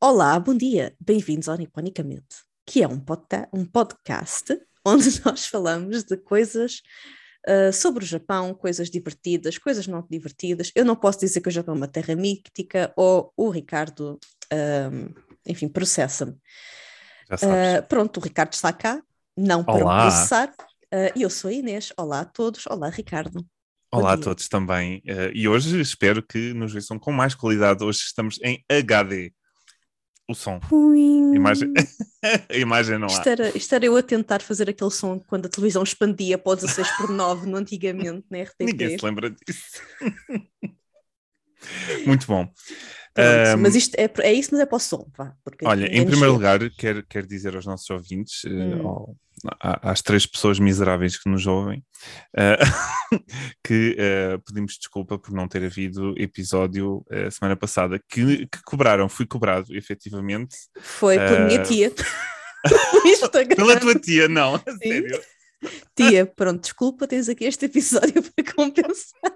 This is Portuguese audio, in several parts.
Olá, bom dia, bem-vindos ao Niponicamente, que é um, um podcast onde nós falamos de coisas uh, sobre o Japão, coisas divertidas, coisas não divertidas. Eu não posso dizer que o Japão é uma terra mítica ou o Ricardo, um, enfim, processa-me. Uh, pronto, o Ricardo está cá, não para Olá. processar. Uh, e eu sou a Inês. Olá a todos. Olá, Ricardo. Olá a todos também. Uh, e hoje espero que nos vejam com mais qualidade. Hoje estamos em HD. O som. Imagem... a imagem não isto há. Era, isto era eu a tentar fazer aquele som quando a televisão expandia para o 16 por 9 no antigamente, na RTP. Ninguém se lembra disso. Muito bom. Pronto, um, mas isto é, é isso, mas é para o som. Vá, olha, em primeiro lugar, quero, quero dizer aos nossos ouvintes, eh, hum. uh, às três pessoas miseráveis que nos ouvem, uh, que uh, pedimos desculpa por não ter havido episódio a semana passada, que, que cobraram, fui cobrado, efetivamente. Foi pela minha tia. Pela tua tia, não, sério. Tia, pronto, desculpa, tens aqui este episódio para compensar.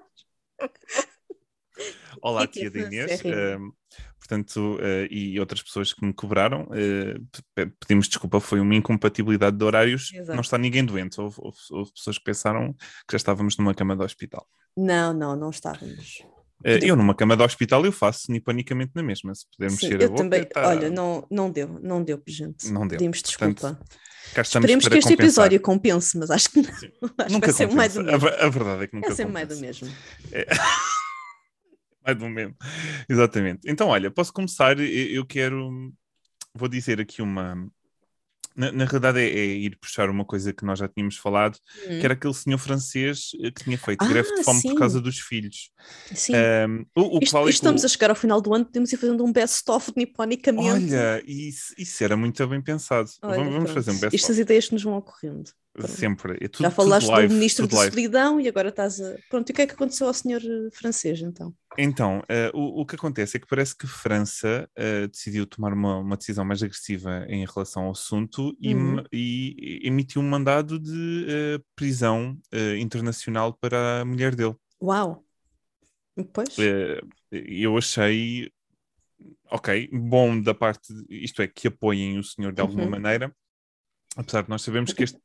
Olá, tia da Inês. Portanto, uh, e outras pessoas que me cobraram, uh, pedimos desculpa, foi uma incompatibilidade de horários. Exato. Não está ninguém doente. Houve, houve, houve, pessoas que pensaram que já estávamos numa cama de hospital. Não, não, não estávamos. Uh, eu numa cama de hospital eu faço nipanicamente na mesma, se puder mexer Sim, a boca. Também, tá... Olha, não, não deu, não deu, gente. Não deu. Pedimos desculpa. Portanto, Esperemos que este compensar. episódio compense, mas acho que não. Acho nunca vai ser mais do mesmo. A, a, verdade é que nunca vai ser mais do mesmo. É. mais do mesmo. Exatamente. Então, olha, posso começar. Eu quero. Vou dizer aqui uma. Na, na realidade, é, é, ir puxar uma coisa que nós já tínhamos falado, hum. que era aquele senhor francês eh, que tinha feito ah, greve de fome sim. por causa dos filhos. Sim. Um, o, o isto, isto estamos a chegar ao final do ano, podemos ir fazendo um best-of niponicamente. Olha, isso, isso era muito bem pensado. Olha, vamos, vamos fazer um best-of. Estas ideias que nos vão ocorrendo. Sempre. É tudo, Já falaste live, do ministro de solidão e agora estás a. Pronto, e o que é que aconteceu ao senhor eh, francês então? Então, uh, o, o, que acontece é que parece que a França uh, decidiu tomar uma, uma, decisão mais agressiva em relação ao assunto e, uhum. e emitiu um mandado de uh, prisão internacional para a mulher dele. Uau! Pois. eu achei. Ok, bom da parte, isto é, que apoiem o senhor de alguma uhum. maneira, Apesar de nós sabemos que este,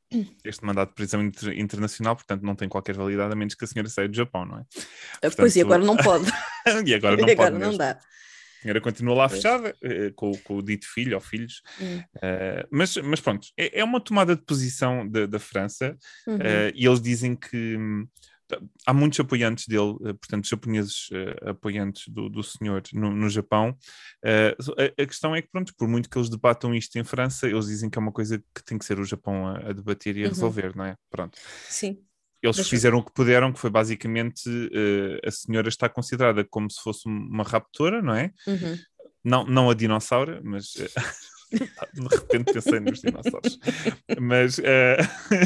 este mandato de prisão inter, internacional, portanto, não tem qualquer validade a menos que a senhora saia do Japão, não é? Portanto, pois, e agora não pode. e agora não e pode. Agora não dá. A senhora continua lá pois. fechada, eh, com, com, o dito filho ou filhos. Hum. Uh, mas, mas pronto, é, é, uma tomada de posição da, da França uhum. uh, e eles dizem que hum, há muitos apoiantes dele, eh, portanto, japoneses uh, apoiantes do, do senhor no, no Japão. Uh, a, a, questão é que, pronto, por muito que eles debatam isto em França, eles dizem que é uma coisa que tem que ser o Japão a, a debater e a uhum. resolver, não é? Pronto. Sim. Eles Deixa fizeram eu... o que puderam, que foi basicamente a senhora está considerada como se fosse uma raptora, não é? Uhum. Não, não a dinossauro, mas de repente pensei nos dinossauros. Mas, uh,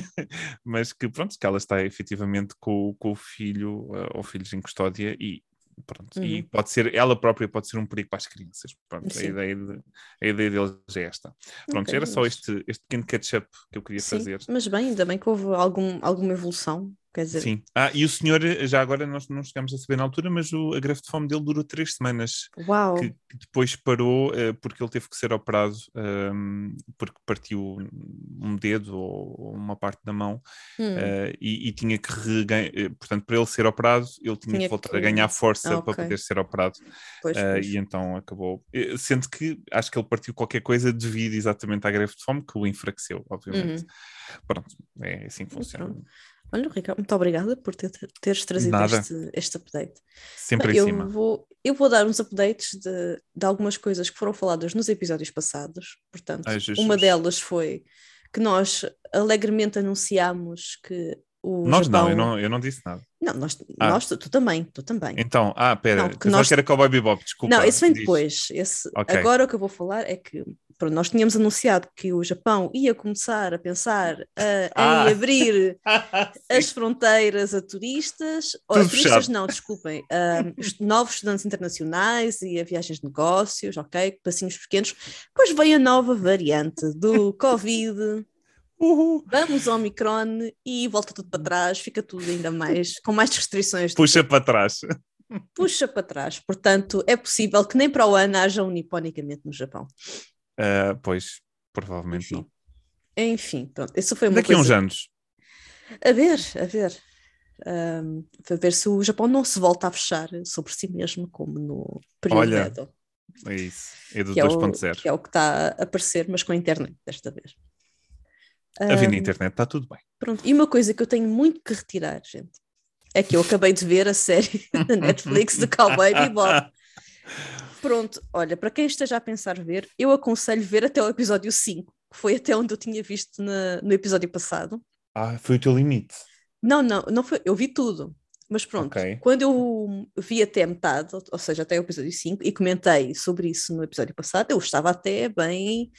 mas que pronto, que ela está efetivamente com, com o filho uh, ou filhos em custódia e pronto, uhum. e pode ser, ela própria pode ser um perigo para as crianças. Pronto, a ideia, de, a ideia deles é esta. Pronto, okay, era só este, este pequeno catch-up que eu queria Sim, fazer. Mas bem, ainda bem que houve algum, alguma evolução Quer dizer... Sim. Ah, e o senhor, já agora nós não chegamos a saber na altura, mas o, a greve de fome dele durou três semanas. Uau! Que, que depois parou uh, porque ele teve que ser operado um, ehm, porque partiu um dedo ou uma parte da mão hum. uh, e, e, tinha que reganhar. Portanto, para ele ser operado, ele tinha, tinha que voltar que... a ganhar força okay. para poder ser operado. Pois, uh, pois. E então acabou. Sendo que acho que ele partiu qualquer coisa devido exatamente à greve de fome, que o enfraqueceu, obviamente. Uhum. Pronto, é assim que funciona. Pronto. Olha, Ricardo, muito obrigada por ter, teres trazido este, este update. Sempre eu em cima. Vou, eu vou dar uns updates de, de algumas coisas que foram faladas nos episódios passados. Portanto, Ai, uma delas foi que nós alegremente anunciámos que o nós Japão... não, eu não, eu não disse nada. Não, nós, ah. nós tu, tu, também, tu também. Então, ah, pera, não, que nós... que era Cowboy Bebop, desculpa. Não, esse vem depois. Esse... Okay. Agora o que eu vou falar é que pronto, nós tínhamos anunciado que o Japão ia começar a pensar uh, ah. em abrir as fronteiras a turistas, ou a turistas fechado. não, desculpem, uh, novos estudantes internacionais e a viagens de negócios, ok, passinhos pequenos. Depois veio a nova variante do Covid. Vamos ao Omicron e volta tudo para trás, fica tudo ainda mais, com mais restrições. Puxa para trás. puxa para trás. Portanto, é possível que nem para o ano haja um niponicamente no Japão. Uh, pois, provavelmente Enfim. não. Enfim, pronto. Isso foi uma Daqui a coisa... uns anos. A ver, a ver. Um, a ver se o Japão não se volta a fechar sobre si mesmo, como no período Olha, Edo, É isso. É do que, é o, 2.0. que é o que está a aparecer, mas com a internet desta vez. A vir na Um, internet está tudo bem. Pronto, e uma coisa que eu tenho muito que retirar, gente, é que eu acabei de ver a série da Netflix de Cowboy Bebop. Pronto, olha, para quem esteja a pensar ver, eu aconselho ver até o episódio 5, que foi até onde eu tinha visto na- no episódio passado. Ah, foi o teu limite. Não, não, não foi, eu vi tudo. Mas pronto, Ok. quando eu vi até metade, ou- seja, até o episódio 5, e comentei sobre isso no episódio passado, eu estava até bem,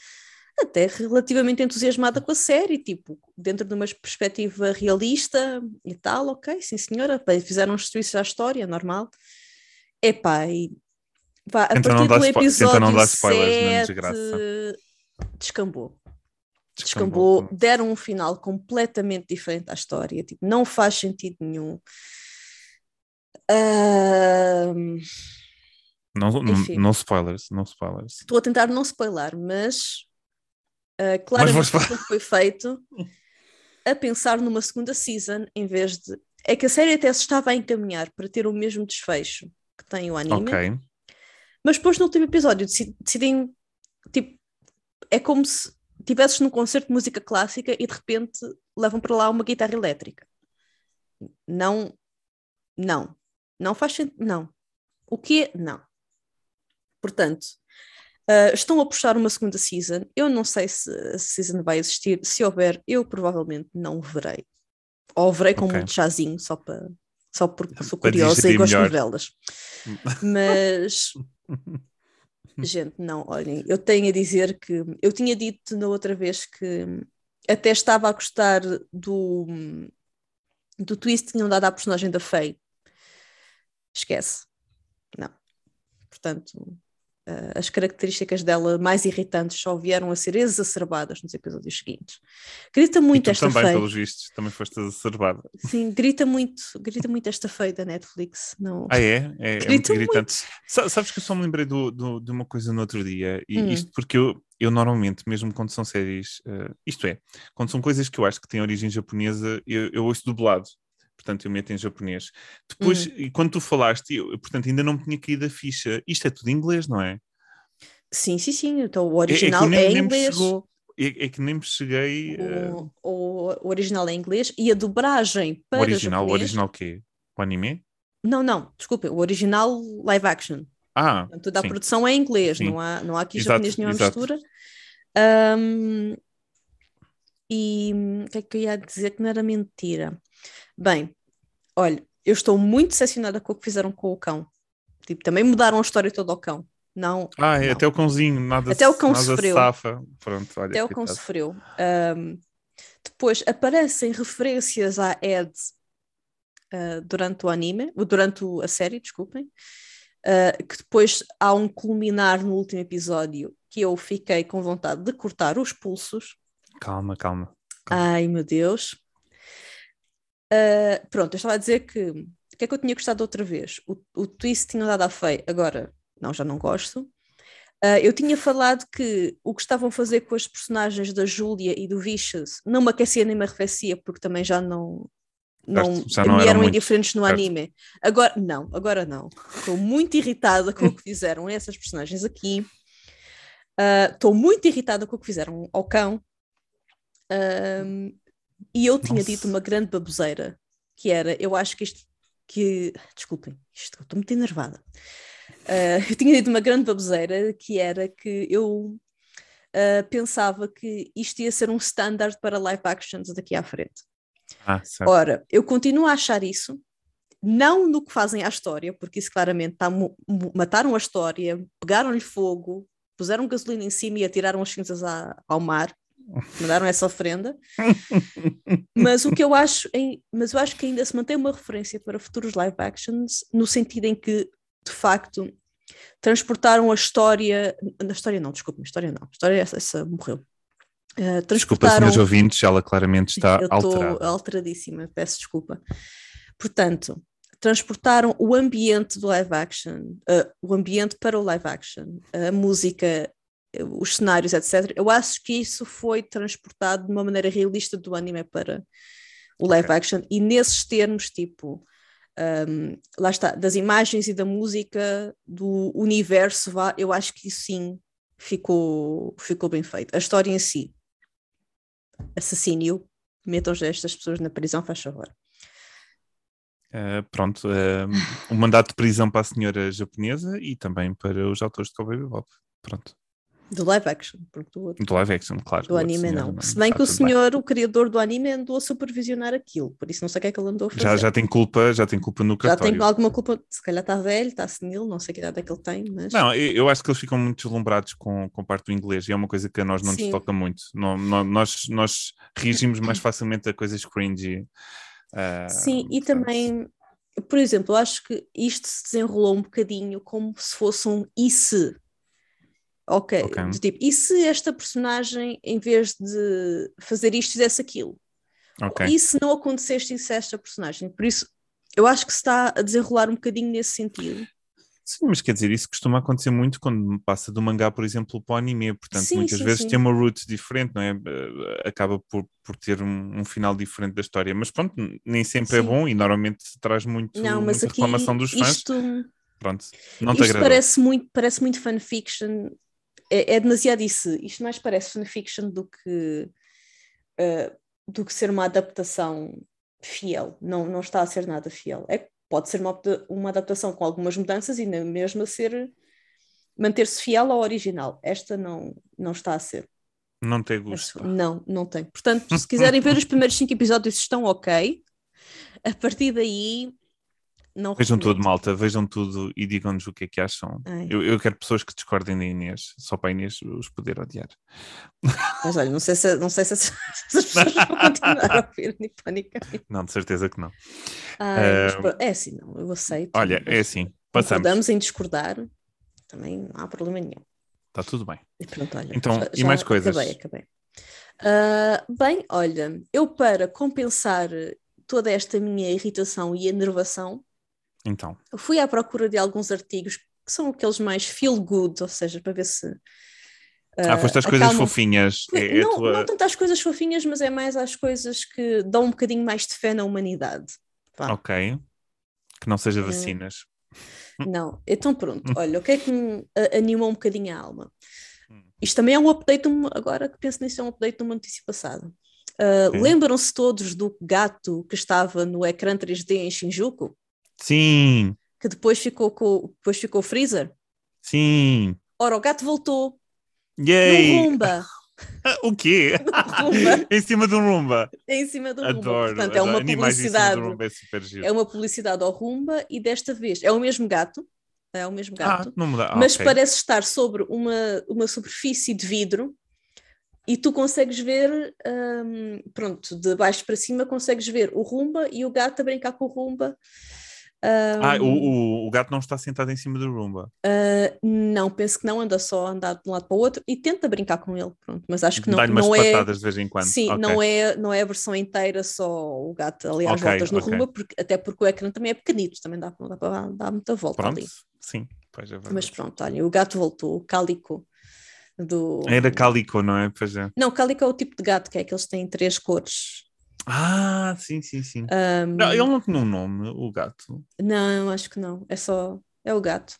até relativamente entusiasmada com a série, tipo, dentro de uma perspectiva realista e tal, ok, sim senhora, bem, fizeram twists à história, normal. Epá, e vá, a Tenta não partir do episódio não dar spoilers, não é 7, desgraça. descambou Descambou. descambou, deram um final completamente diferente à história, tipo, não faz sentido nenhum. Não, não, Enfim. não spoilers, não spoilers. Estou a tentar não spoiler, mas vou claramente aquilo foi feito a pensar numa segunda season em vez de. É que a série até se estava a encaminhar para ter o mesmo desfecho que tem o anime, Ok. Mas depois no último episódio deci- decidem, tipo, é como se estivesses num concerto de música clássica e de repente levam para lá uma guitarra elétrica. Não, não, não faz sentido, não. O quê? Não. Portanto, ah, estão a puxar uma segunda season. Eu não sei se a season vai existir. Se houver, eu provavelmente não verei. Ou verei com Ok. muito chazinho, só para só porque sou curiosa e gosto de melhor. novelas. Mas Gente, não, olhem, eu tenho a dizer que eu tinha dito na outra vez que até estava a gostar do, do twist que tinham dado à personagem da Faye. Esquece. Não. Portanto, eh, as características dela mais irritantes só vieram a ser exacerbadas nos episódios seguintes. Grita muito esta também, Faye. pelos vistos, também foste exacerbada. Sim, grita muito, grita muito esta Faye da Netflix. Não. Ah, é? É, é muito irritante. Sa- Sabes que eu só me lembrei do, do- de uma coisa no outro dia, e Hum. isto porque eu, eu normalmente, mesmo quando são séries, eh, isto é, quando são coisas que eu acho que têm origem japonesa, eu, eu ouço dublado. Portanto, eu meto em japonês. Depois, Hum. e quando tu falaste, eu, portanto, ainda não me tinha caído a ficha. Isto é tudo em inglês, não é? Sim, sim, sim. Então o É- é original é, nem- em nem me inglês. chegou. É, é que nem me cheguei. O, o- o original é em inglês e a dobragem o para original, o japonês... original quê? O anime? Não, não, desculpa, o original live action. Ah, Portanto, toda a produção é em inglês, Sim. não há, não há aqui Exato, japonês nenhuma exato. mistura. Ahm, e o que é que eu ia dizer que não era mentira? Bem, olha, eu estou muito decepcionada com o que fizeram com o cão. Tipo, também mudaram a história toda ao cão. Não, Ah, é não. até o cãozinho, nada, Até o cão sofreu. safa. Pronto, olha. até o cão sofreu. Ahm, depois aparecem referências à Ed ah, durante o anime, durante a série, desculpem, ah, que depois há um culminar no último episódio que eu fiquei com vontade de cortar os pulsos. Calma, calma. Ai meu Deus. Ah, pronto, eu estava a dizer que o que é que eu tinha gostado outra vez? O, o twist tinha dado à feia, agora não, já não gosto. Ah, eu tinha falado que o que estavam a fazer com as personagens da Júlia e do Vicious não me aquecia nem me arrefecia, porque também já não, não, já não eram eram indiferentes no certo. anime. Agora, não, agora não. Estou muito irritada com o que fizeram a essas personagens aqui. Ah, Estou muito irritada com o que fizeram ao cão. Ahm, e eu tinha Nossa. dito uma grande baboseira, que era, eu acho que isto, que, desculpem, isto, estou muito enervada. Ah, eu tinha dito uma grande baboseira, que era que eu ah, pensava que isto ia ser um standard para live actions daqui à frente. Ah, certo. Ora, eu continuo a achar isso, não no que fazem à história, porque isso claramente tá, mataram a história, pegaram-lhe fogo, puseram gasolina em cima e atiraram as cinzas à- ao mar, mandaram essa ofrenda. mas o que eu acho, mas eu acho que ainda se mantém uma referência para futuros live actions, no sentido em que, de facto, transportaram a história, a história não, desculpa, a história não, a história essa, essa morreu. Uh, Desculpa, transportaram senhores ouvintes, ela claramente está eu estou alterada. alteradíssima, peço desculpa. Portanto, transportaram o ambiente do live action, uh, o ambiente para o live action, a música, os cenários, etc. Eu acho que isso foi transportado de uma maneira realista do anime para o live okay. action e nesses termos, tipo, um, lá está, das imagens e da música, do universo, eu acho que isso sim ficou, ficou bem feito. A história em si, assassínio, metam estas pessoas na prisão, faz favor. Uh, pronto, uh, um mandato de prisão para a senhora japonesa e também para os autores de Cowboy Bebop. Pronto. Do live action, porque do outro. Do live action, claro. Do, do anime não. Se bem que o senhor, bem. o criador do anime, andou a supervisionar aquilo, por isso não sei o que é que ele andou a fazer. Já, já tem culpa, já tem culpa no cartório. Já tem alguma culpa, se calhar está velho, está senil, não sei que idade é que ele tem, mas... Não, eu acho que eles ficam muito deslumbrados com, com parte do inglês e é uma coisa que a nós não Sim. nos toca muito. Não, não, nós, nós reagimos mais facilmente a coisas cringy. Uh, Sim, e também por exemplo, eu acho que isto se desenrolou um bocadinho como se fosse um e se. Ok, okay. tipo, e se esta personagem, em vez de fazer isto, fizesse aquilo? Okay. E se não acontecesse isso a esta personagem? Por isso, eu acho que se está a desenrolar um bocadinho nesse sentido. Sim, mas quer dizer, isso costuma acontecer muito quando passa do mangá, por exemplo, para o anime, portanto, sim, muitas sim, vezes sim. tem uma route diferente, não é? Eh, acaba por, por ter um, um final diferente da história, mas pronto, nem sempre é bom e normalmente traz muito, não, muita reclamação dos fãs. Isto, pronto, não te isto parece muito, parece muito fanfiction, é, é demasiado isso, isto mais parece fanfiction do que, uh, do que ser uma adaptação fiel, não, não está a ser nada fiel. É pode ser uma, uma adaptação com algumas mudanças e na mesma ser manter-se fiel ao original. Esta não, não está a ser. Não tem gosto. Não, não tem. Portanto, se quiserem ver os primeiros cinco episódios, estão ok. A partir daí, não Vejam recomendo. tudo, malta, vejam tudo e digam-nos o que é que acham. Eu, eu, quero pessoas que discordem da Inês, só para a Inês os poder odiar. Mas olha, não sei se, não sei se, as pessoas vão continuar a ouvir Nipónica. Não, de certeza que não. uh, é assim, não, eu aceito. Olha, é assim, passamos. Concordamos em discordar, também não há problema nenhum. Está tudo bem. E pronto, olha, então, já, e mais coisas? Acabei, acabei. Uh, bem, olha, eu para compensar toda esta minha irritação e enervação, então. Fui à procura de alguns artigos que são aqueles mais feel good, ou seja, para ver se. Uh, ah, foste às coisas fofinhas. É, é não, tua... não tanto às coisas fofinhas, mas é mais às coisas que dão um bocadinho mais de fé na humanidade. Vá. Ok. Que não seja vacinas. Não, então pronto, olha, o que é que me animou um bocadinho a alma? Hum. Isto também é um update, agora que penso nisso, é um update de uma notícia passada. Uh, Lembram-se todos do gato que estava no ecrã 3D em Shinjuku? Sim. Que depois ficou com depois ficou freezer. Sim. Ora, o gato voltou. Yay. No Rumba. o quê? em cima do Rumba. Em cima do adoro, Rumba. Portanto, é uma publicidade. É, é, uma publicidade ao Rumba e desta vez é o mesmo gato. É o mesmo gato. Ah, não muda. Ah, mas okay. parece estar sobre uma, uma superfície de vidro e tu consegues ver, um, pronto, de baixo para cima consegues ver o Rumba e o gato a brincar com o Rumba um, ah, o, o, o, gato não está sentado em cima do Roomba? Uh, não, penso que não, anda só a andar de um lado para o outro e tenta brincar com ele, pronto, mas acho que não, não é... patadas de vez em quando. Sim, okay. não, é, não é a versão inteira só o gato ali às okay, voltas no okay. Roomba, porque, até porque o ecrã também é pequenito, também dá, dá para dar muita volta pronto, ali. Sim, pois é verdade. Mas pronto, olha, o gato voltou, o cálico do... Era cálico, não é? Pois é. Não, cálico é o tipo de gato, que é que eles têm três cores ah, sim, sim, sim. Um, não, ele não tinha um nome, o gato. Não, acho que não. É só. É o gato.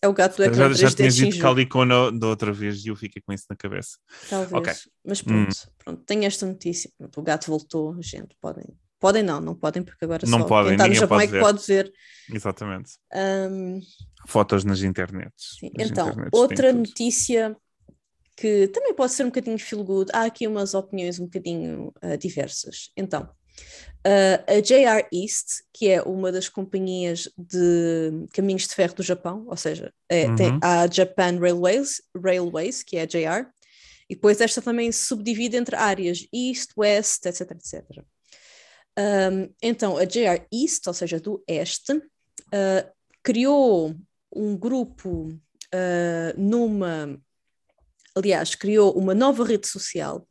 É o gato do ecrã Já, já tinha dito Calicona da outra vez e eu fiquei com isso na cabeça. Talvez. Okay. Mas pronto, hum. pronto, tem esta notícia. O gato voltou, gente, podem. Podem não, não podem, porque agora não só podem, quem está no Japão pode é que pode ver. Exatamente. Um, Fotos nas internets. Sim. Nas então, internets outra notícia que também pode ser um bocadinho feel good. Há aqui umas opiniões um bocadinho uh, diversas. Então, uh, a JR East, que é uma das companhias de caminhos de ferro do Japão, ou seja, é, uhum. tem a Japan Railways, Railways, que é a JR, e depois esta também se subdivide entre áreas East, West, etc, etc. Um, então, a JR East, ou seja, do Este, uh, criou um grupo numa aliás, criou uma nova rede social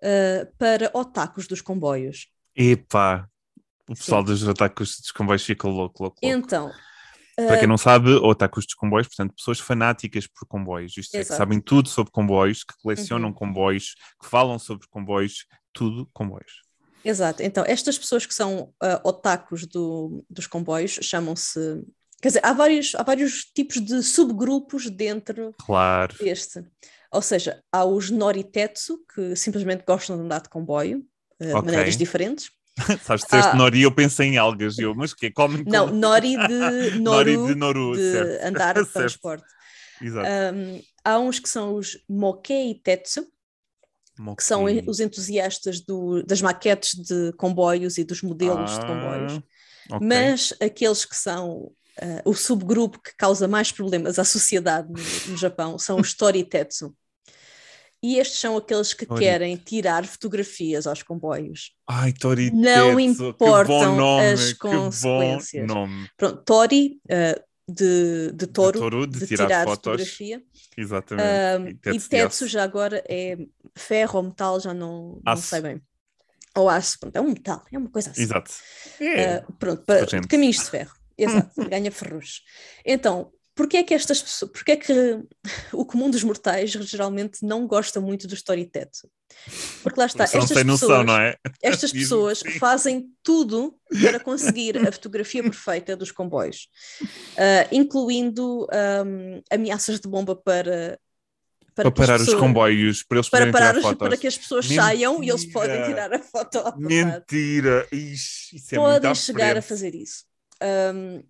uh, para otakus dos comboios. Epá, o pessoal Sim. dos ataques dos comboios fica louco, louco, louco. Então, para quem não sabe, otakus de comboios, portanto, pessoas fanáticas por comboios, isto é, que sabem tudo sobre comboios, que colecionam uhum. comboios, que falam sobre comboios, tudo comboios. Exato, então estas pessoas que são uh, otakus do, dos comboios chamam-se. Quer dizer, há vários, há vários tipos de subgrupos dentro claro. deste. Ou seja, há os Noritetsu, que simplesmente gostam de andar de comboio, uh, de okay. maneiras diferentes. Sabes, disseste ah, nori, eu pensei em algas, eu, mas que Come Não, nori de noru, nori de, noru, de andar de transporte. Exato. Um, há uns que são os Mokei Tetsu, Mokei. que são os entusiastas do, das maquetes de comboios e dos modelos ah, de comboios. Okay. Mas aqueles que são uh, o subgrupo que causa mais problemas à sociedade no, no Japão são os Toritetsu. E estes são aqueles que Torito. querem tirar fotografias aos comboios. Ai, Tori Não importam nome, as consequências. Pronto, Tori, uh, de, de touro, de, touro, de, de tirar, tirar fotografia. Exatamente. Um, e Tetsu já agora é ferro ou metal, já não, não sei bem. Ou aço, pronto, é um metal, é uma coisa assim. Exato. É, uh, pronto, para, caminhos de ferro. Exato, ganha ferros. Então, Porquê é que estas pessoas, porquê é que o comum dos mortais geralmente não gosta muito do storytetsu? Porque lá está, estas pessoas, noção, é? estas pessoas fazem tudo para conseguir a fotografia perfeita dos comboios, uh, incluindo um, ameaças de bomba para para, para parar pessoas, os comboios, para eles para parar os, para que as pessoas Mentira. saiam e eles podem tirar a foto. Mentira! Ixi, isso é podem chegar a fazer isso. Um,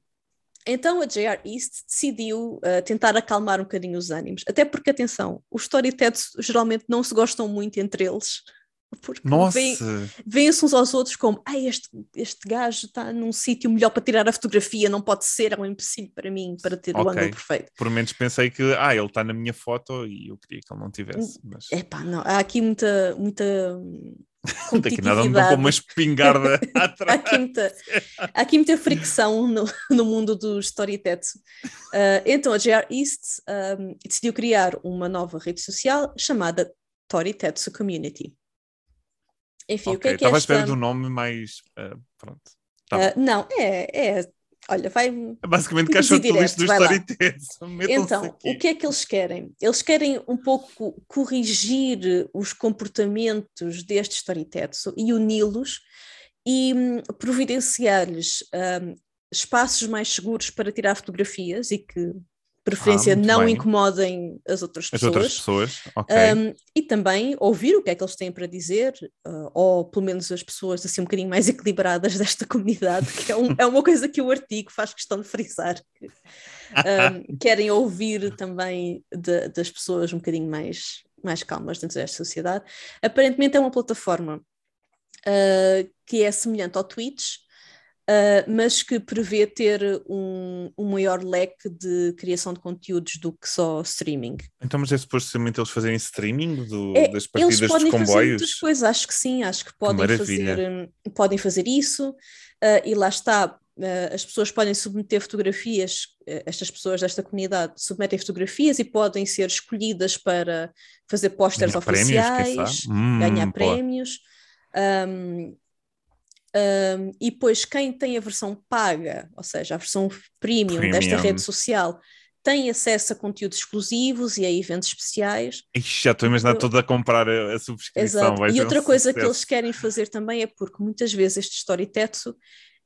então a JR East decidiu uh, tentar acalmar um bocadinho os ânimos, até porque, atenção, os Storyteds geralmente não se gostam muito entre eles, porque veem-se uns aos outros como ah, este, este gajo está num sítio melhor para tirar a fotografia, não pode ser, é um empecilho para mim, para ter okay. o ângulo perfeito. Por menos pensei que ah, ele está na minha foto e eu queria que ele não tivesse. Mas... Epá, não, há aqui muita, muita Daqui nada me dá uma espingarda atrás. há, aqui muita, há aqui muita fricção no, no mundo do Storytetsu. Uh, então a JR East um, decidiu criar uma nova rede social chamada Toritetsu Community. Enfim, okay, o que é que Estava esta... à espera do nome, mas uh, pronto. Tá uh, não, é, é Olha, vai. É basicamente caixa de lixo do Storytales. Então, aqui. o que é que eles querem? Eles querem um pouco corrigir os comportamentos destes Storytetsu e uni-los e hum, providenciar-lhes um, espaços mais seguros para tirar fotografias e que preferência ah, não bem. incomodem as outras pessoas. As outras pessoas, ok. Um, e também ouvir o que é que eles têm para dizer, uh, ou pelo menos as pessoas assim um bocadinho mais equilibradas desta comunidade, que é, um, é uma coisa que o artigo faz questão de frisar. Que, um, querem ouvir também de, das pessoas um bocadinho mais, mais calmas dentro desta sociedade. Aparentemente é uma plataforma uh, que é semelhante ao Twitch, Uh, mas que prevê ter um, um, maior leque de criação de conteúdos do que só streaming. Então, mas é supostamente eles fazerem streaming do, é, das partidas eles podem dos comboios? Fazer coisas, acho que sim, acho que podem, que fazer, podem fazer isso, uh, e lá está. Uh, as pessoas podem submeter fotografias, estas pessoas desta comunidade submetem fotografias e podem ser escolhidas para fazer pósteres oficiais, prémios, hum, ganhar prémios. Um, um, e depois, quem tem a versão paga, ou seja, a versão premium, premium. desta rede social, tem acesso a conteúdos exclusivos e a eventos especiais. Ixi, já estou a imaginar toda a comprar a, a subscrição. e outra um coisa sucesso. que eles querem fazer também é porque muitas vezes estes Storytetsu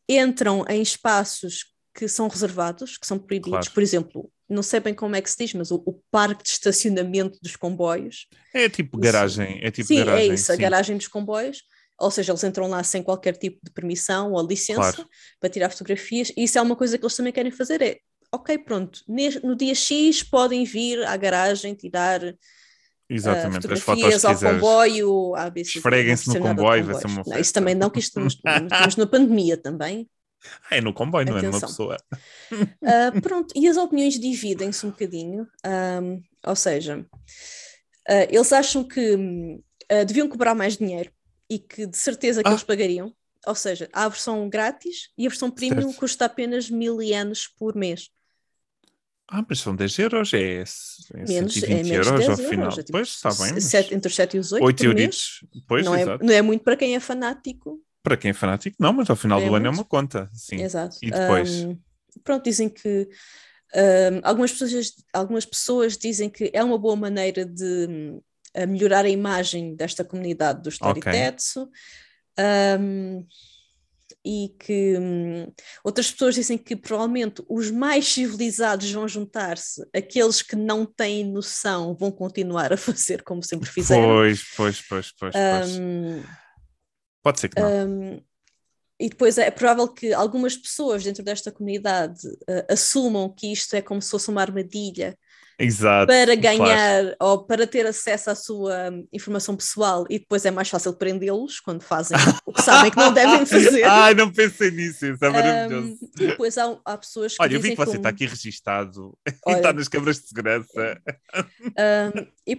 entram em espaços que são reservados, que são proibidos. Claro. Por exemplo, não sei bem como é que se diz, mas o, o parque de estacionamento dos comboios. É tipo garagem, é tipo sim, é garagem. É isso, sim. a garagem dos comboios ou seja, eles entram lá sem qualquer tipo de permissão ou licença claro. para tirar fotografias, e isso é uma coisa que eles também querem fazer, é, ok, pronto, no dia X podem vir à garagem tirar Exatamente, uh, as fotos ao comboio, ABC, esfreguem-se no comboio, vai ser uma não, Isso também não, que estamos, estamos na pandemia também. Ah, é no comboio, não Atenção. é numa pessoa. Uh, pronto, e as opiniões dividem-se um bocadinho, um, ou seja, uh, eles acham que uh, deviam cobrar mais dinheiro e que de certeza que ah. eles pagariam. Ou seja, há a versão grátis e a versão premium certo. custa apenas mil ienes por mês. Ah, mas são 10 euros, é, é menos, 120 é menos euros ao final. Euros, é tipo, pois, está bem. Mas... Sete, entre os 7 e os 8, 8 euritos, pois, não, é, não é muito para quem é fanático. para quem é fanático, não, mas ao final é do ano é uma conta. Sim. Exato. E depois? Um, pronto, dizem que um, algumas, pessoas, algumas pessoas dizem que é uma boa maneira de um, melhorar a imagem desta comunidade do Storitetsu. Okay. Um, e que hum, outras pessoas dizem que provavelmente os mais civilizados vão juntar-se, aqueles que não têm noção vão continuar a fazer como sempre fizeram. Pois, pois, pois, pois. pois. Pode ser que não. Um, e depois é provável que algumas pessoas dentro desta comunidade uh, assumam que isto é como se fosse uma armadilha Exato, para ganhar claro. ou para ter acesso à sua informação pessoal e depois é mais fácil prendê-los quando fazem o que sabem que não devem fazer. Ai, não pensei nisso, isso é maravilhoso. Um, e depois há, há pessoas que. Olha, eu vi que você como... está aqui registado Olha, e está nas câmaras de segurança. Um, e,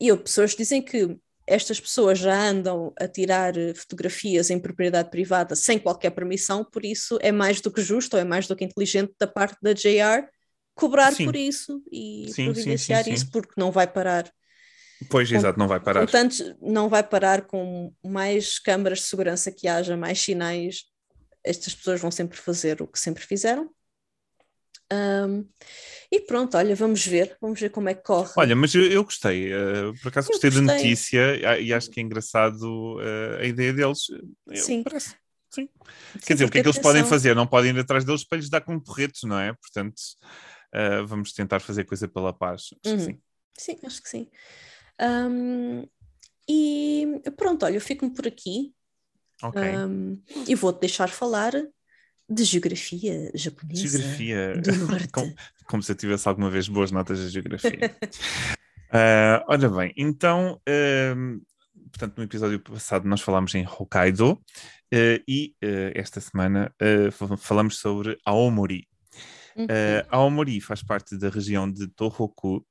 e, e pessoas dizem que estas pessoas já andam a tirar fotografias em propriedade privada sem qualquer permissão, por isso é mais do que justo ou é mais do que inteligente da parte da JR cobrar sim. por isso e sim, providenciar sim, isso, porque não vai parar. Pois, com, exato, não vai parar. Portanto, não vai parar com mais câmaras de segurança que haja, mais sinais. Estas pessoas vão sempre fazer o que sempre fizeram. Um, e pronto, olha, vamos ver, vamos ver como é que corre. Olha, mas eu, eu gostei, uh, por acaso gostei, gostei, da notícia e acho que é engraçado uh, a ideia deles. Sim. Parece. Sim. Sim. Quer dizer, o que é que eles podem fazer? Não podem ir atrás deles para lhes dar como porretos, não é? Portanto, uh, vamos tentar fazer coisa pela paz. Acho uhum. sim. Sim, acho que sim. Um, e pronto, olha, eu fico-me por aqui. Ok. Um, e vou-te deixar falar de geografia japonesa. Geografia. Do norte. como, como, se eu tivesse alguma vez boas notas de geografia. uh, ora bem, então, uh, portanto, no episódio passado nós falámos em Hokkaido uh, e uh, esta semana uh, falamos sobre Aomori. Uhum. Aomori faz parte da região de Tohoku.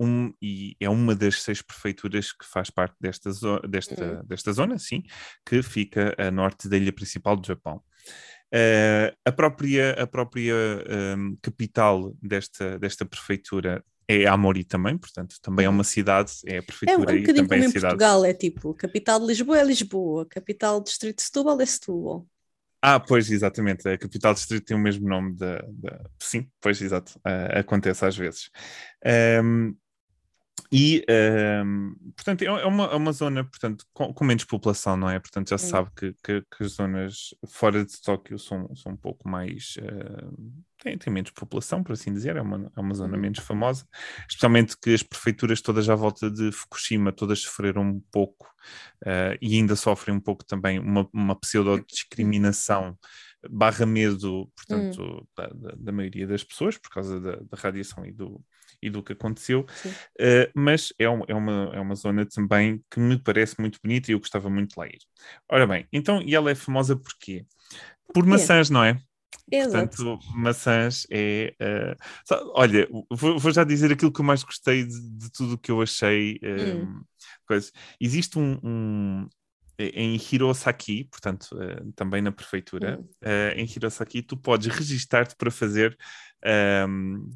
Um, e é uma das seis prefeituras que faz parte desta, zo desta, uhum. desta zona, sim, que fica a norte da ilha principal do Japão. Uh, a própria, a própria um, capital desta, desta prefeitura é Amori também, portanto, também é uma cidade, é a prefeitura é um, e também como é em cidade. Portugal, é tipo, capital de Lisboa é Lisboa, capital do distrito de Setúbal é Setúbal. Ah, pois, exatamente, a capital distrito tem o mesmo nome da... Sim, pois, exato, uh, acontece às vezes. Um, e, um, portanto, é, é uma, é uma zona portanto, com, com, menos população, não é? Portanto, já se sabe que, que, que, as zonas fora de Tóquio são, são um pouco mais. Uh, têm, têm menos população, por assim dizer, é uma, é uma zona uhum. menos famosa. Especialmente que as prefeituras todas à volta de Fukushima, todas sofreram um pouco uh, e ainda sofrem um pouco também uma, uma pseudo-discriminação barra medo, portanto, hum. da, da, da, maioria das pessoas, por causa da, da radiação e do, e do que aconteceu, uh, mas é, um, é, uma, é uma zona também que me parece muito bonita e eu gostava muito de lá ir. Ora bem, então, e ela é famosa por quê? Por maçãs, não é? Exato. Portanto, maçãs é. Uh, olha, vou, vou, já dizer aquilo que eu mais gostei de, de tudo o que eu achei. Um, hum. coisa. Existe um, um, em Hirosaki, portanto, uh, também na prefeitura, hum. uh, em Hirosaki, tu podes registar-te para fazer um,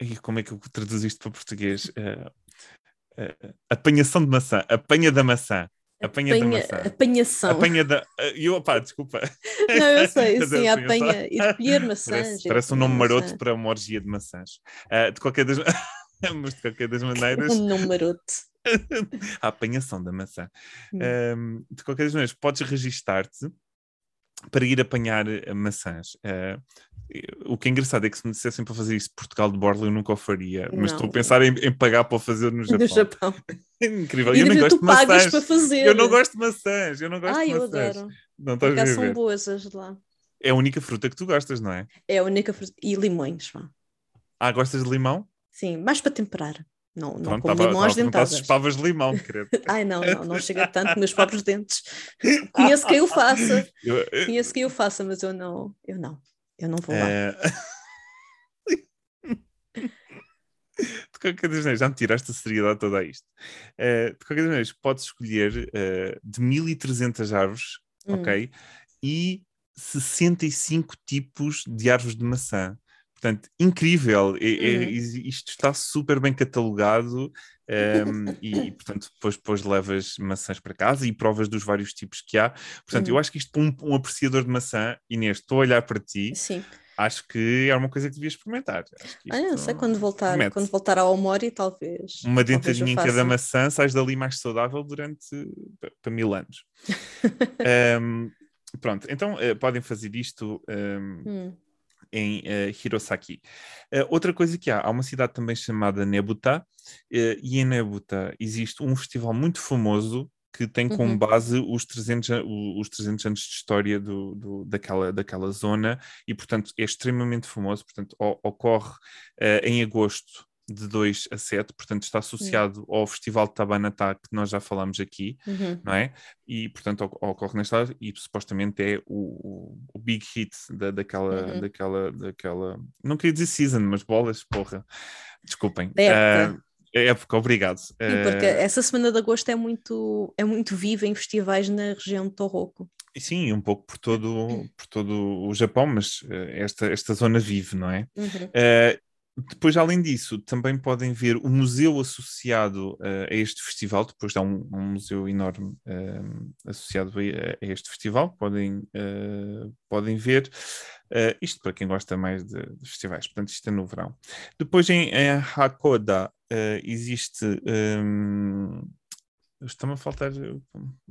e como é que eu traduzo isto para português? Uh, uh, apanhação de maçã, apanha da maçã. Apanha, apanha da maçã. Apanhação. Apanha da. Eu, pá, desculpa. Não, eu sei, sim, apanha. E colher maçãs. Parece, parece um nome maroto maçã. para uma orgia de maçãs. Uh, de qualquer das. Mas de qualquer das maneiras. Um nome maroto. a apanhação da maçã. Hum. de qualquer das maneiras, podes registar-te para ir apanhar maçãs. Uh, o que é engraçado é que se me dissessem para fazer isso Portugal de Borla, eu nunca o faria. Mas estou a pensar em, em, pagar para fazer no Japão. No Japão. É incrível. E eu não gosto de maçãs. Para fazer. Eu não gosto de maçãs. Eu não gosto Ai, de maçãs. Eu adoro. Não estás a ver. são boas as de lá. É a única fruta que tu gostas, não é? É a única fruta. E limões, vá. Ah, gostas de limão? Sim, mais para temperar. Não, não como limão às dentadas. limão, credo. Ai, não, não, não chega tanto meus próprios dentes. Conheço quem o faça. Eu, Conheço quem o faça, mas eu não. Eu não. Eu não vou lá. É... de qualquer maneira, já me tiraste a seriedade toda a isto. Uh, de qualquer maneira, podes escolher uh, de 1300 árvores, hum. ok? E 65 tipos de árvores de maçã. Portanto, incrível. É, é, uhum. isto está super bem catalogado um, e, portanto, depois, depois levas maçãs para casa e provas dos vários tipos que há. Portanto, uhum. eu acho que isto, para um, um, apreciador de maçã, Inês, estou a olhar para ti. Sim. Acho que é uma coisa que devias experimentar. Ah, não sei, quando voltar, quando voltar ao Mori, talvez. Uma dentadinha em cada maçã, sais dali mais saudável durante para mil anos. um, pronto, então uh, podem fazer isto. Um, hum em uh, Hirosaki. Uh, outra coisa que há, há uma cidade também chamada Nebuta, uh, e em Nebuta existe um festival muito famoso que tem como uhum. base os 300, os 300 anos de história do, do, daquela, daquela zona e, portanto, é extremamente famoso. Portanto, o, ocorre em agosto de 2 a 7, portanto está associado uhum. ao Festival de Tabanatá, que nós já falamos aqui, uhum. não é? E, portanto, ocorre nesta e supostamente é o, o, big hit da, daquela, uhum. daquela, daquela, não queria dizer season, mas bolas, porra, desculpem. Da época. Uh, época, obrigado. Sim, porque uh, essa semana de agosto é muito, é muito viva em festivais na região de Torroco. Sim, um pouco por todo, por todo o Japão, mas uh, esta, esta zona vive, não é? Uhum. Uh, depois, além disso, também podem ver o museu associado uh, a este festival. Depois há um, um museu enorme uh, associado a, a, este festival. Podem, uh, podem ver. isto para quem gosta mais de, de, festivais. Portanto, isto é no verão. Depois, em, em Hakoda, existe. Um, ehm, Está-me a faltar. O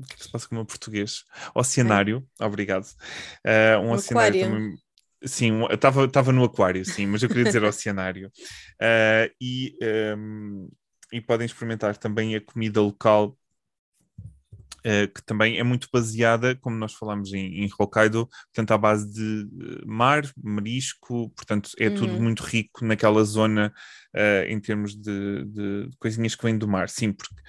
que é que se passa com o meu português? Oceanário, é. obrigado. Uh, um oceanário também Sim, estava no aquário, sim, mas eu queria dizer oceanário. Uh, e, um, e podem experimentar também a comida local, uh, que também é muito baseada, como nós falamos em, em Hokkaido, portanto, à base de mar, marisco, portanto, é uhum. tudo muito rico naquela zona uh, em termos de, de, coisinhas que vêm do mar. Sim, porque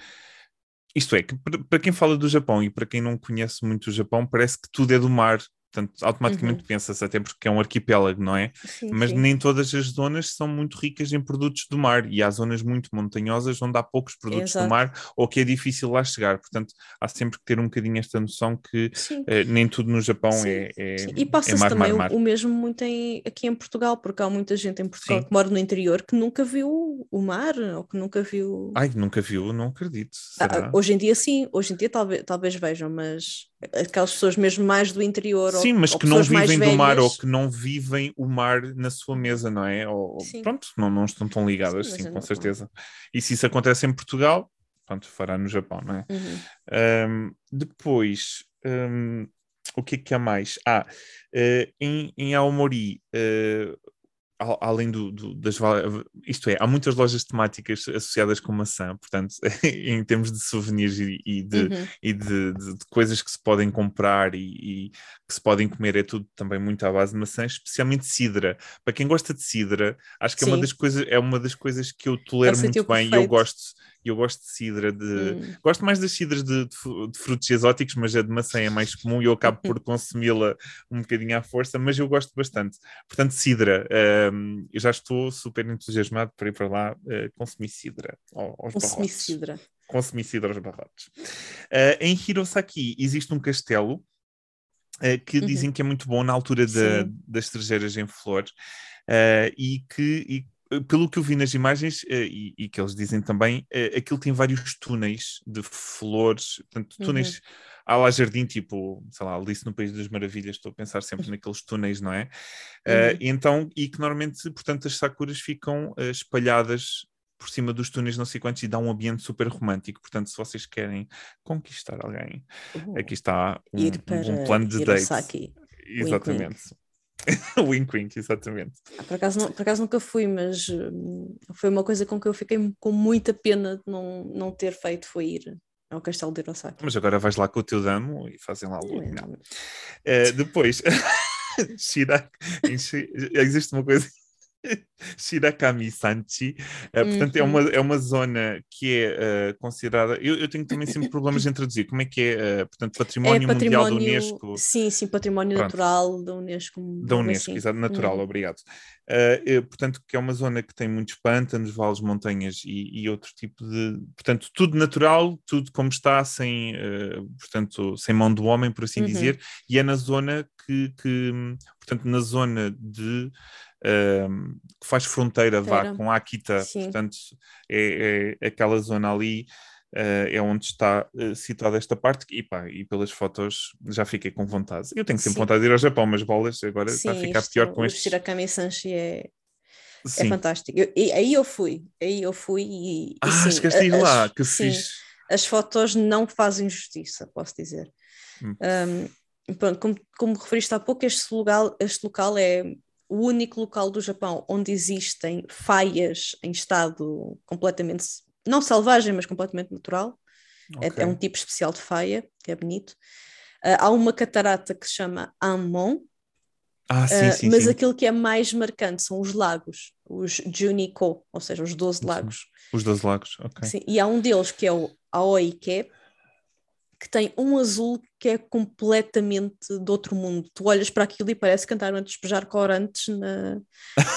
isto é, que para quem fala do Japão e para quem não conhece muito o Japão, parece que tudo é do mar, Portanto, automaticamente uhum. pensa-se até porque é um arquipélago, não é? Sim, Mas sim. nem todas as zonas são muito ricas em produtos do mar e há zonas muito montanhosas onde há poucos produtos Exato. do mar ou que é difícil lá chegar. Portanto, há sempre que ter um bocadinho esta noção que eh, nem tudo no Japão é, é. E é passa-se é também mar, mar. o mesmo muito em, aqui em Portugal, porque há muita gente em Portugal que mora no interior que nunca viu o mar ou que nunca viu. Ai, nunca viu, não acredito. Ah, hoje em dia sim, hoje em dia talvez, talvez vejam, mas aquelas pessoas mesmo mais do interior. Sim, ou, mas ou que não vivem do mar ou que não vivem o mar na sua mesa, não é? Ou, pronto, não, não estão tão ligadas, sim, sim com certeza. E se isso acontece em Portugal, pronto, fará no Japão, não é? Uhum. Um, depois, um, o que é que há mais? Ah, uh, em, em Aomori, uh, além do, do, das isto é, há muitas lojas temáticas associadas com maçã, portanto, em termos de souvenirs e, e, de, uhum. e de, de, de, coisas que se podem comprar e, e, que se podem comer, é tudo também muito à base de maçã, especialmente cidra. Para quem gosta de cidra, acho que é uma das coisas, é uma das coisas que eu tolero muito bem e eu gosto e eu gosto de cidra de. Hum. Gosto mais das cidras de, de, de, frutos exóticos, mas a de maçã é mais comum e eu acabo por consumi-la um bocadinho à força, mas eu gosto bastante. Portanto, cidra. Um, eu já estou super entusiasmado para ir para lá uh, consumir cidra aos consumir cidra. Consumir cidra aos barrotes. Uh, em Hirosaki existe um castelo Uh, que uhum. dizem que é muito bom na altura da, das cerejeiras em flor uh, e que e eh, pelo que eu vi nas imagens, uh, e, e, que eles dizem também, uh, aquilo tem vários túneis de flores, portanto, túneis uhum. à lá jardim, tipo, sei lá, Alice no País das Maravilhas, estou a pensar sempre naqueles túneis, não é? Uhum. então, e que normalmente, portanto, as sakuras ficam espalhadas por cima dos túneis não sei quantos e dá um ambiente super romântico. Portanto, se vocês querem conquistar alguém, uh, aqui está um, um plano de date. Exatamente. wink wink, exatamente. Ah, por, acaso, não, por acaso nunca fui, mas hum, foi uma coisa com que eu fiquei com muita pena de não, não ter feito, foi ir ao Castelo de Hirosaki. Mas agora vais lá com o teu damo e fazem lá o é, uh, Depois, Shirak, existe uma coisa Shirakami Sanchi. Uh, portanto, uhum. é, uma, é uma zona que é uh, considerada. Eu, eu, tenho também sempre problemas em traduzir. Como é que é? Uh, portanto, património, é património, mundial da Unesco. Sim, sim, património Pronto. natural da Unesco. Da Unesco, assim. exato, natural, uhum. obrigado. portanto, que é uma zona que tem muitos pântanos, vales, montanhas e, e outro tipo de. Portanto, tudo natural, tudo como está, sem, portanto, sem mão do homem, por assim uhum. dizer, e é na zona que, que portanto, na zona de uh, que faz fronteira vá, com Akita, Sim. portanto é, é, aquela zona ali. Uh, é onde está uh, situada esta parte e, pá, e pelas fotos já fiquei com vontade. Eu tenho sempre Sim. vontade de ir ao Japão, mas bolas agora Sim, está a ficar pior com este. Shirakami Sanshi é, é fantástico. Eu, e, aí eu fui, aí eu fui e. Ah, esqueci de ir lá, que sim, fixe. As fotos não fazem justiça, posso dizer. Hum. Um, pronto, como, como referiste há pouco, este local, este local é o único local do Japão onde existem faias em estado completamente não selvagem, mas completamente natural. Okay. É, é, um tipo especial de faia, que é bonito. Uh, há uma catarata que se chama Ammon, ah, sim, uh, sim, mas sim. aquilo que é mais marcante são os lagos, os Juniko, ou seja, os 12 lagos. Os 12 lagos, ok. Sim, e há um deles que é o Aoike, que tem um azul que é completamente de outro mundo. Tu olhas para aquilo e parece que andaram a despejar corantes na,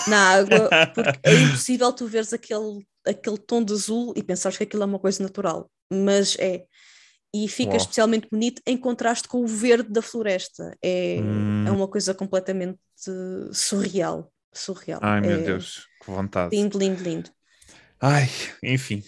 na água, porque é impossível tu veres aquele aquele tom de azul e pensares que aquilo é uma coisa natural, mas é. E fica Uau. especialmente bonito em contraste com o verde da floresta. É, hum. é uma coisa completamente surreal. Surreal. Ai meu é Deus, que vontade. Lindo, lindo, lindo. Ai, enfim.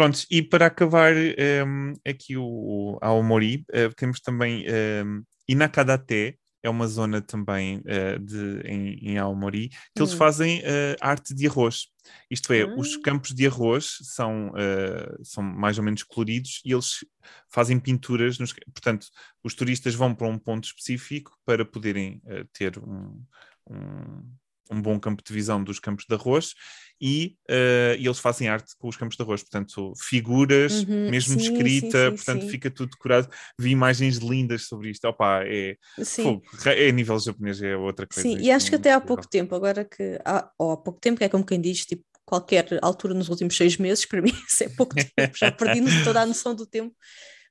Prontos, e para acabar um, ehm, aqui o, a Aomori, uh, temos também um, ehm, Inakadate, é uma zona também uh, de, em, em Aomori, que eles hum. fazem uh, arte de arroz. Isto é, os ah. campos de arroz são, uh, são mais ou menos coloridos e eles fazem pinturas. Nos, portanto, os turistas vão para um ponto específico para poderem ter um, um um bom campo de visão dos campos de arroz e, uh, e eles fazem arte com os campos de arroz, portanto, figuras, uhum, mesmo sim, escrita, sim, sim, portanto, fica tudo decorado. Vi imagens lindas sobre isto. Opa, é, fogo, é nível japonês, é outra coisa. Sim, e acho que até há pouco tempo, agora que há, ou há pouco tempo, que é como quem diz, tipo, qualquer altura nos últimos seis meses, para mim isso é pouco tempo, já perdi toda a noção do tempo.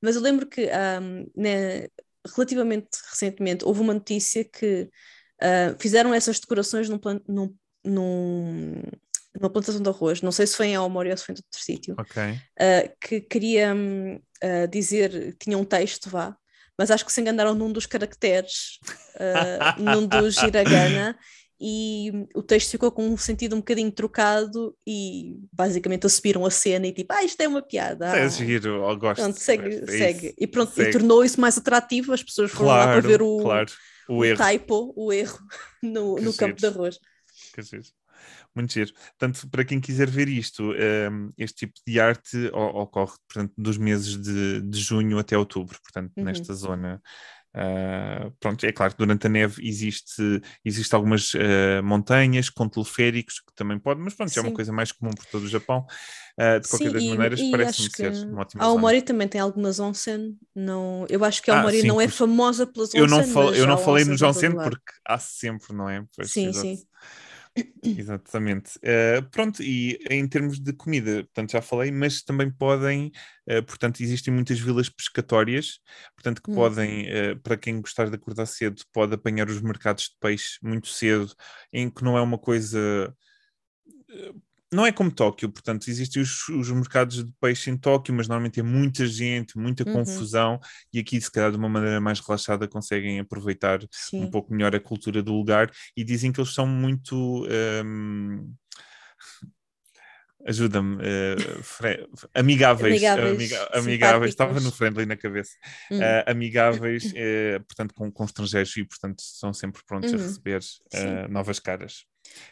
Mas eu lembro que um, né, relativamente recentemente houve uma notícia que uh, fizeram essas decorações num, num, num, numa plantação de arroz, não sei se foi em Aomori ou se foi em outro sítio, okay. uh, que queria uh, dizer, tinha um texto, vá, mas acho que se enganaram num dos caracteres, num dos hiragana, e o texto ficou com um sentido um bocadinho trocado e basicamente assumiram a cena e tipo, ah, isto é uma piada. É ah. giro, eu gosto. Pronto, segue, segue. E pronto, segue. e tornou isso mais atrativo, as pessoas foram claro, lá para ver o, claro. O, o erro. typo, o erro no, no campo de arroz. Que giro. Muito giro. Portanto, para quem quiser ver isto, ehm, este tipo de arte ocorre portanto, dos meses de, de junho até outubro, portanto, uhum. nesta zona. Uh, pronto, é claro que durante a neve existe, existe algumas uh, montanhas com teleféricos que também pode, mas pronto, Sim. é uma coisa mais comum por todo o Japão. Uh, de qualquer Sim, das e, maneiras, parece-me ser uma ótima A Aomori também tem algumas onsen. Não, eu acho que a Aomori ah, não é famosa pelas onsen. Eu não, fal, eu não falei nos onsen porque há sempre, não é? Pois, sim, exato. sim. Exatamente. Uh, pronto, e em termos de comida, portanto, já falei, mas também podem, uh, portanto, existem muitas vilas pescatórias, portanto, que hum. podem, uh, para quem gostar de acordar cedo, pode apanhar os mercados de peixe muito cedo, em que não é uma coisa não é como Tóquio, portanto, existem os, os, mercados de peixe em Tóquio, mas normalmente é muita gente, muita uhum. confusão, e aqui, se calhar, de uma maneira mais relaxada, conseguem aproveitar Sim. um pouco melhor a cultura do lugar e dizem que eles são muito. Um, ajuda-me, uh, amigáveis, amigáveis, amiga, amigáveis estava no friendly na cabeça, hum. uh, amigáveis, uh, portanto, com, com estrangeiros e, portanto, são sempre prontos uhum. a receber novas caras.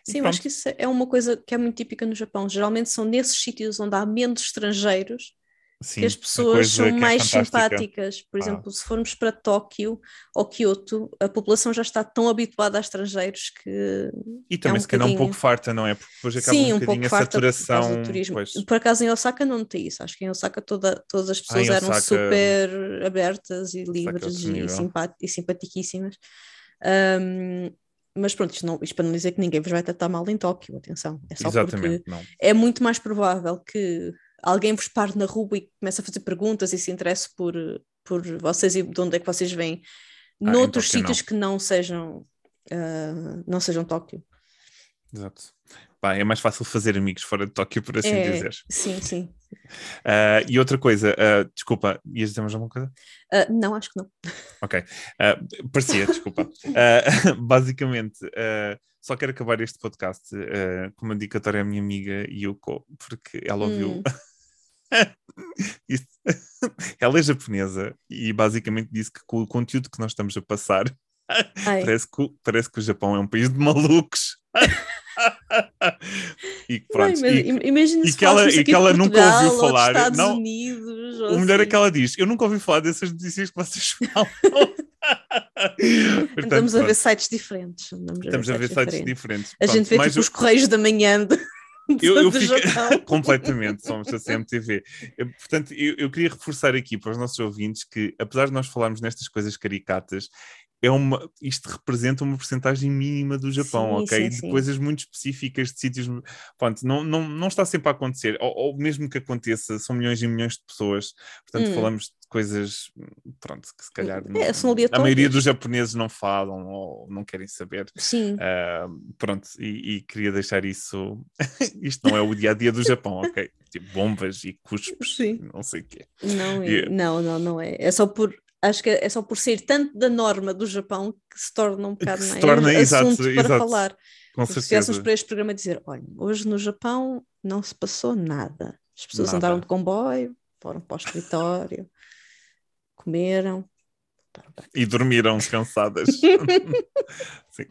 Sim, eu acho que isso é uma coisa que é muito típica no Japão. Geralmente são nesses sítios onde há menos estrangeiros Sim, que as pessoas são é mais é simpáticas. Por ah. exemplo, se formos para Tóquio ou Kyoto, a população já está tão habituada a estrangeiros que. E também é um se calhar um pouco farta, não é? Porque depois acaba Sim, um, um bocadinho a saturação. Por, turismo. Pois. por acaso em Osaka não tem isso. Acho que em Osaka toda, todas as pessoas ah, eram Osaka... super abertas e livres e, e simpaticíssimas. Um, mas pronto, isto, não, isto para não dizer que ninguém vos vai tratar mal em Tóquio, atenção. É só Exatamente, porque não. é muito mais provável que alguém vos pare na rua e comece a fazer perguntas e se interesse por, por vocês e de onde é que vocês vêm ah, noutros sítios não. que não sejam, uh, não sejam Tóquio. Exato. Pá, é mais fácil fazer amigos fora de Tóquio, por assim é, dizer. Sim, sim. Uh, e outra coisa, uh, desculpa, ias dizer mais alguma coisa? Uh, não, acho que não. Ok, parecia, desculpa. basicamente, só quero acabar este podcast com uma dedicatória à minha amiga Yuko, porque ela ouviu. Hum. ela é japonesa e basicamente disse que com o conteúdo que nós estamos a passar, parece que, parece que o Japão é um país de malucos. e pronto, e, imagina e que ela, e que ela nunca ouviu falar. Estados não, Unidos, o melhor é assim. é que ela diz: Eu nunca ouvi falar dessas notícias que vocês falam. Portanto, Estamos a ver sites diferentes. Estamos a ver, sites, sites diferentes. A gente vê tipo os Correios da Manhã. De... Eu, eu fico completamente, somos a CMTV. Eu, portanto, eu, eu, queria reforçar aqui para os nossos ouvintes que, apesar de nós falarmos nestas coisas caricatas, é uma, isto representa uma porcentagem mínima do Japão, sim, ok? Sim, de coisas muito específicas, de sítios. Pronto, não, não, não está sempre a acontecer, ou, ou, mesmo que aconteça, são milhões e milhões de pessoas, portanto, hum. falamos de coisas, pronto, que se calhar é, não, a maioria dos japoneses não falam ou não querem saber. Sim. Uh, pronto, e, e, queria deixar isso. Isto não é o dia a dia do Japão, ok? Tipo bombas e cuspes, sim. não sei o quê. Não, é, não, não, não é. É só por acho que é só por ser tanto da norma do Japão que se torna um bocado mais torna, assunto exato, para exato, falar. Com se estivéssemos para este programa dizer, olha, hoje no Japão não se passou nada. As pessoas nada. andaram de comboio, foram para o escritório, comeram, e dormiram cansadas. Sim,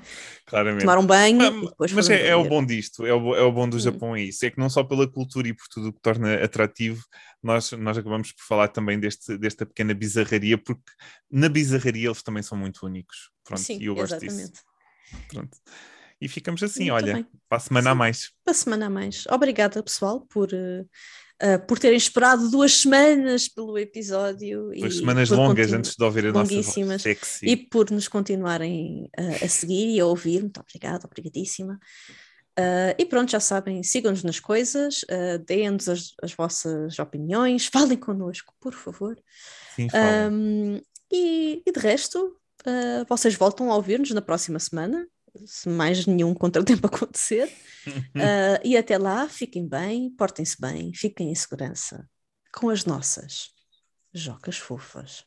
claramente. Tomaram banho. Mas, mas é, é, o bom disto, é o, é o bom do hum. Japão, é isso. É que não só pela cultura e por tudo o que torna atrativo, nós, nós acabamos por falar também deste, desta pequena bizarraria, porque na bizarraria eles também são muito únicos. Pronto, Sim, e eu gosto exatamente. disso. Pronto. E ficamos assim, muito olha, bem. para a semana Sim, a mais. Para a semana a mais. Obrigada, pessoal, por. Uh uh, por terem esperado duas semanas pelo episódio. Duas e semanas longas antes de ouvir a nossa voz sexy. E por nos continuarem uh, a seguir e a ouvir. Muito obrigada, obrigadíssima. Uh, e pronto, já sabem, sigam-nos nas coisas, uh, deem-nos as, as, vossas opiniões, falem connosco, por favor. Sim, um, e, e, de resto, uh, vocês voltam a ouvir-nos na próxima semana se mais nenhum contratempo acontecer. uh, e até lá, fiquem bem, portem-se bem, fiquem em segurança com as nossas jocas fofas.